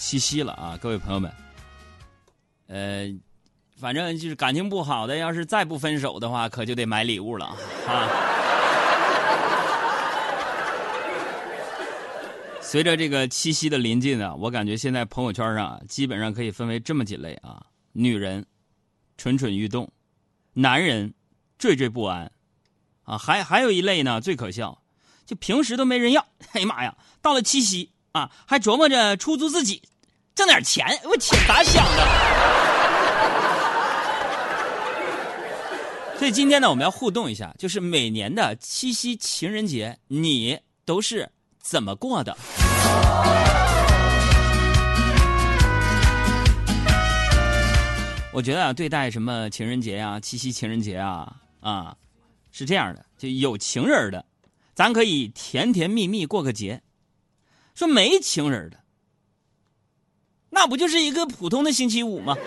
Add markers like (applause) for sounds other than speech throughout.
七夕了啊，各位朋友们，呃，反正就是感情不好的，要是再不分手的话，可就得买礼物了啊。随着这个七夕的临近啊，我感觉现在朋友圈上基本上可以分为这么几类啊：女人蠢蠢欲动，男人惴惴不安，啊，还还有一类呢，最可笑，就平时都没人要，(laughs) 哎呀妈呀，到了七夕啊，还琢磨着出租自己。挣点钱，我钱咋想的？(laughs) 所以今天呢，我们要互动一下，就是每年的七夕情人节，你都是怎么过的？我觉得啊，对待什么情人节啊、七夕情人节啊，啊，是这样的，就有情人的，咱可以甜甜蜜蜜过个节；说没情人的。那不就是一个普通的星期五吗？(laughs)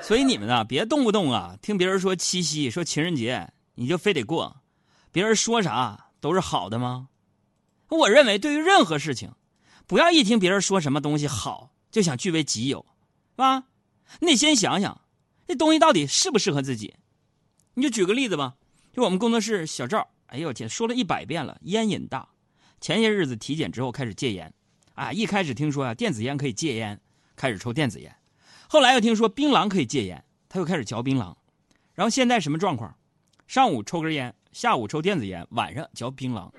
所以你们啊，别动不动啊，听别人说七夕、说情人节，你就非得过。别人说啥都是好的吗？我认为，对于任何事情，不要一听别人说什么东西好，就想据为己有，是吧？你得先想想，这东西到底适不适合自己。你就举个例子吧，就我们工作室小赵，哎呦我天，说了一百遍了，烟瘾大。前些日子体检之后开始戒烟，啊，一开始听说啊电子烟可以戒烟，开始抽电子烟，后来又听说槟榔可以戒烟，他又开始嚼槟榔，然后现在什么状况？上午抽根烟，下午抽电子烟，晚上嚼槟榔。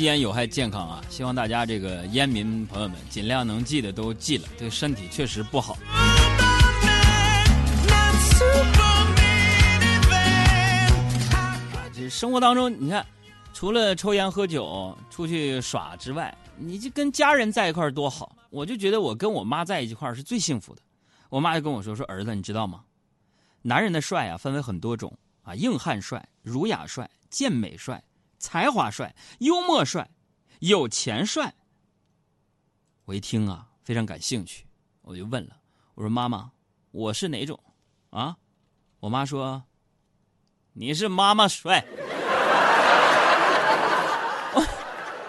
吸烟有害健康啊！希望大家这个烟民朋友们尽量能记的都记了，对身体确实不好。这生活当中，你看，除了抽烟喝酒、出去耍之外，你就跟家人在一块儿多好。我就觉得我跟我妈在一块儿是最幸福的。我妈就跟我说：“说儿子，你知道吗？男人的帅啊，分为很多种啊，硬汉帅、儒雅帅、健美帅。”才华帅、幽默帅、有钱帅。我一听啊，非常感兴趣，我就问了，我说：“妈妈，我是哪种？”啊，我妈说：“你是妈妈帅。(laughs) ”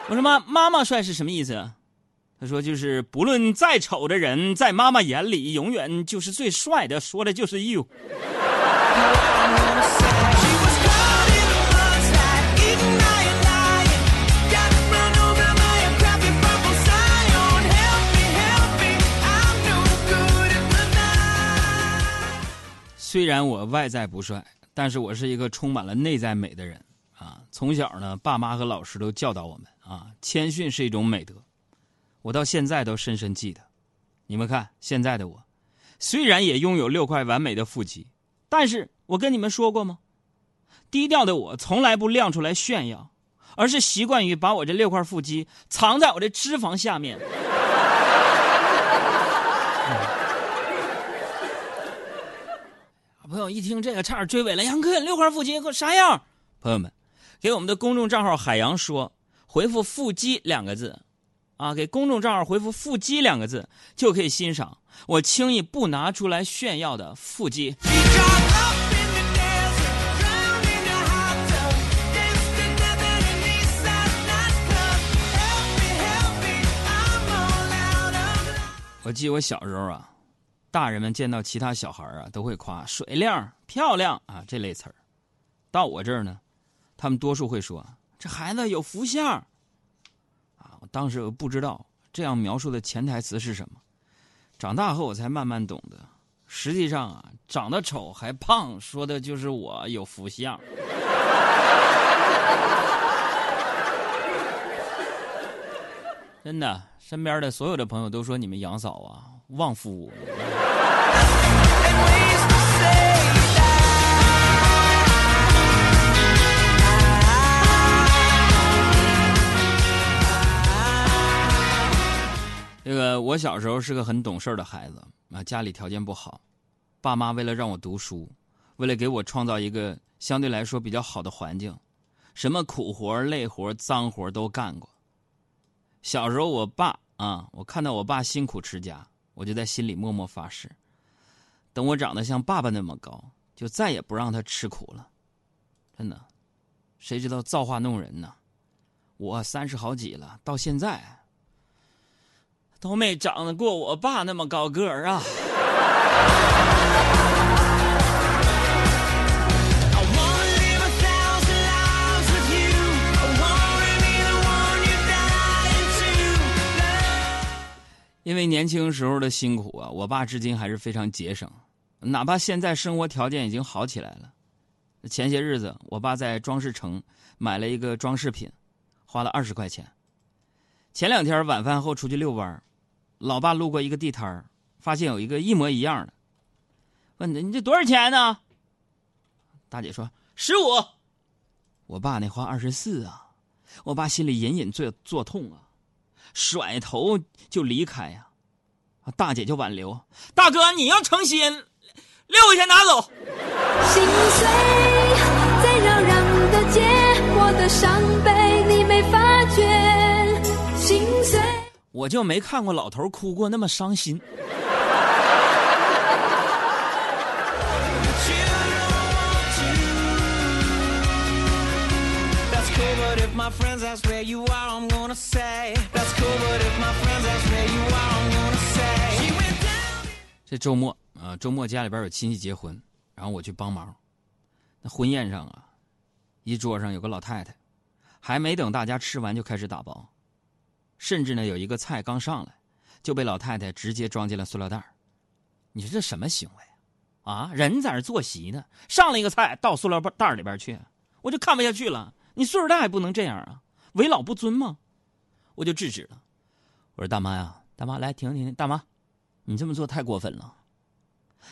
我说：“妈，妈妈帅是什么意思？”他说：“就是不论再丑的人，在妈妈眼里，永远就是最帅的。”说的就是 you。(laughs) 虽然我外在不帅，但是我是一个充满了内在美的人啊！从小呢，爸妈和老师都教导我们啊，谦逊是一种美德，我到现在都深深记得。你们看现在的我，虽然也拥有六块完美的腹肌，但是我跟你们说过吗？低调的我从来不亮出来炫耀，而是习惯于把我这六块腹肌藏在我的脂肪下面。友一听这个，差点追尾了。杨哥，六块腹肌和啥样？朋友们，给我们的公众账号海洋说，回复“腹肌”两个字，啊，给公众账号回复“腹肌”两个字，就可以欣赏我轻易不拿出来炫耀的腹肌。我记得我小时候啊。大人们见到其他小孩啊，都会夸水灵、漂亮啊这类词儿。到我这儿呢，他们多数会说这孩子有福相。啊，我当时不知道这样描述的潜台词是什么。长大后我才慢慢懂得，实际上啊，长得丑还胖，说的就是我有福相。(laughs) 真的，身边的所有的朋友都说你们杨嫂啊，旺夫。这个我小时候是个很懂事的孩子啊，家里条件不好，爸妈为了让我读书，为了给我创造一个相对来说比较好的环境，什么苦活、累活、脏活都干过。小时候，我爸啊，我看到我爸辛苦持家，我就在心里默默发誓：等我长得像爸爸那么高，就再也不让他吃苦了。真的，谁知道造化弄人呢？我三十好几了，到现在都没长得过我爸那么高个儿啊！因为年轻时候的辛苦啊，我爸至今还是非常节省，哪怕现在生活条件已经好起来了。前些日子，我爸在装饰城买了一个装饰品，花了二十块钱。前两天晚饭后出去遛弯老爸路过一个地摊发现有一个一模一样的，问他：“你这多少钱呢？”大姐说：“十五。”我爸那花二十四啊，我爸心里隐隐作作痛啊。甩头就离开呀，大姐就挽留。大哥，你要诚心，六块钱拿走。心碎在扰攘的街，我的伤悲你没发觉。心碎，我就没看过老头哭过那么伤心。这周末啊，周末家里边有亲戚结婚，然后我去帮忙。那婚宴上啊，一桌上有个老太太，还没等大家吃完就开始打包，甚至呢有一个菜刚上来，就被老太太直接装进了塑料袋你说这什么行为啊？啊，人在那坐席呢，上了一个菜到塑料袋里边去，我就看不下去了。你岁数大也不能这样啊，为老不尊吗？我就制止了。我说大妈呀，大妈来停停停，大妈。你这么做太过分了，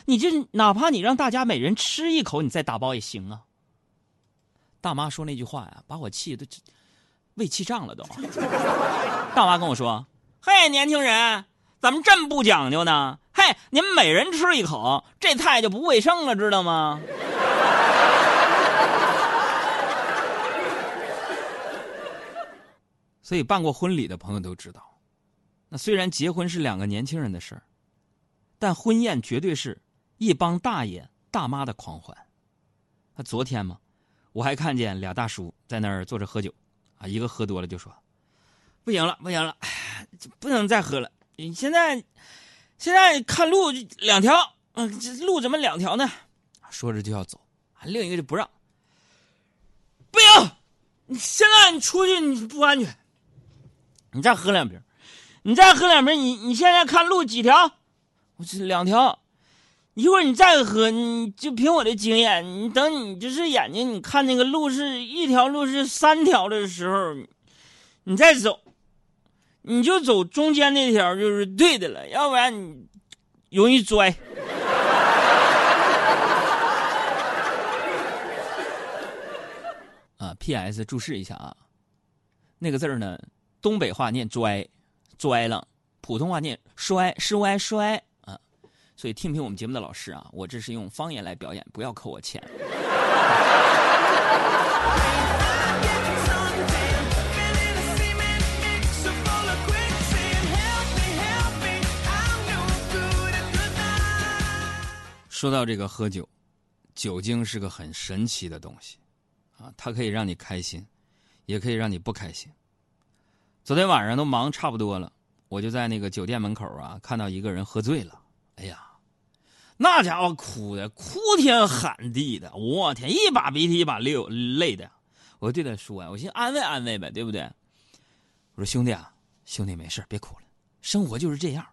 你这哪怕你让大家每人吃一口，你再打包也行啊。大妈说那句话呀，把我气的胃气胀了都。(laughs) 大妈跟我说：“嘿，年轻人，怎么这么不讲究呢？嘿，你们每人吃一口，这菜就不卫生了，知道吗？” (laughs) 所以办过婚礼的朋友都知道，那虽然结婚是两个年轻人的事儿。但婚宴绝对是一帮大爷大妈的狂欢。那昨天嘛，我还看见俩大叔在那儿坐着喝酒，啊，一个喝多了就说：“不行了，不行了，不能再喝了。你现在，现在看路两条，嗯，这路怎么两条呢？”说着就要走，另一个就不让。不行，你现在你出去你不安全，你再喝两瓶，你再喝两瓶，你你现在看路几条？我这两条，一会儿你再喝，你就凭我的经验，你等你就是眼睛，你看那个路是一条路是三条的时候，你再走，你就走中间那条就是对的了，要不然你容易摔。(laughs) 啊，P.S. 注释一下啊，那个字呢，东北话念拽，摔了，普通话念摔，是歪摔啊。所以听听我们节目的老师啊，我这是用方言来表演，不要扣我钱。说到这个喝酒，酒精是个很神奇的东西啊，它可以让你开心，也可以让你不开心。昨天晚上都忙差不多了，我就在那个酒店门口啊，看到一个人喝醉了，哎呀！那家伙哭的哭天喊地的，我天，一把鼻涕一把流泪的。我对他说呀，我寻安慰安慰呗，对不对？我说兄弟啊，兄弟没事别哭了，生活就是这样，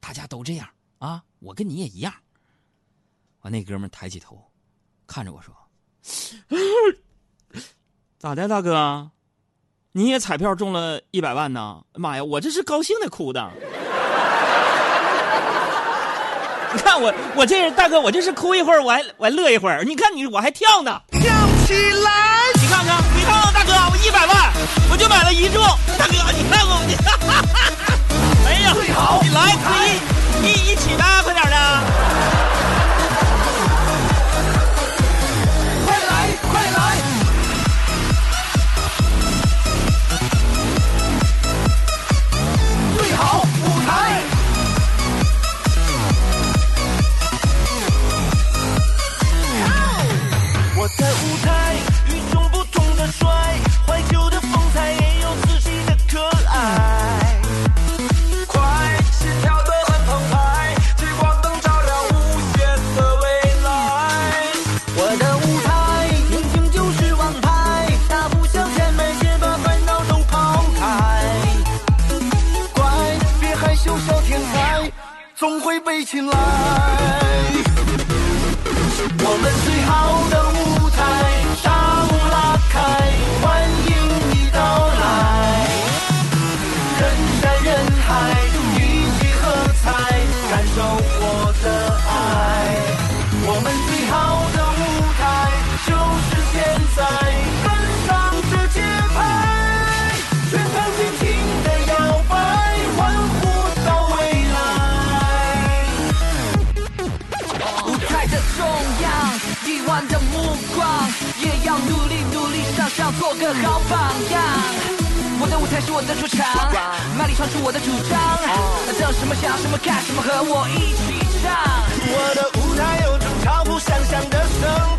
大家都这样啊，我跟你也一样。完，那哥们抬起头，看着我说：“ (laughs) 咋的，大哥？你也彩票中了一百万呢？妈呀，我这是高兴的哭的。(laughs) ”你看我，我这大哥，我这是哭一会儿，我还我还乐一会儿。你看你，我还跳呢，跳起来！你看看，你看看，大哥，我一百万，我就买了一注。大哥，你看我，你，(laughs) 哎呀，你来，可以做个好榜样。我的舞台是我的主场，卖力唱出我的主张。等什么想什么看什么，和我一起唱。我的舞台有种超乎想象的生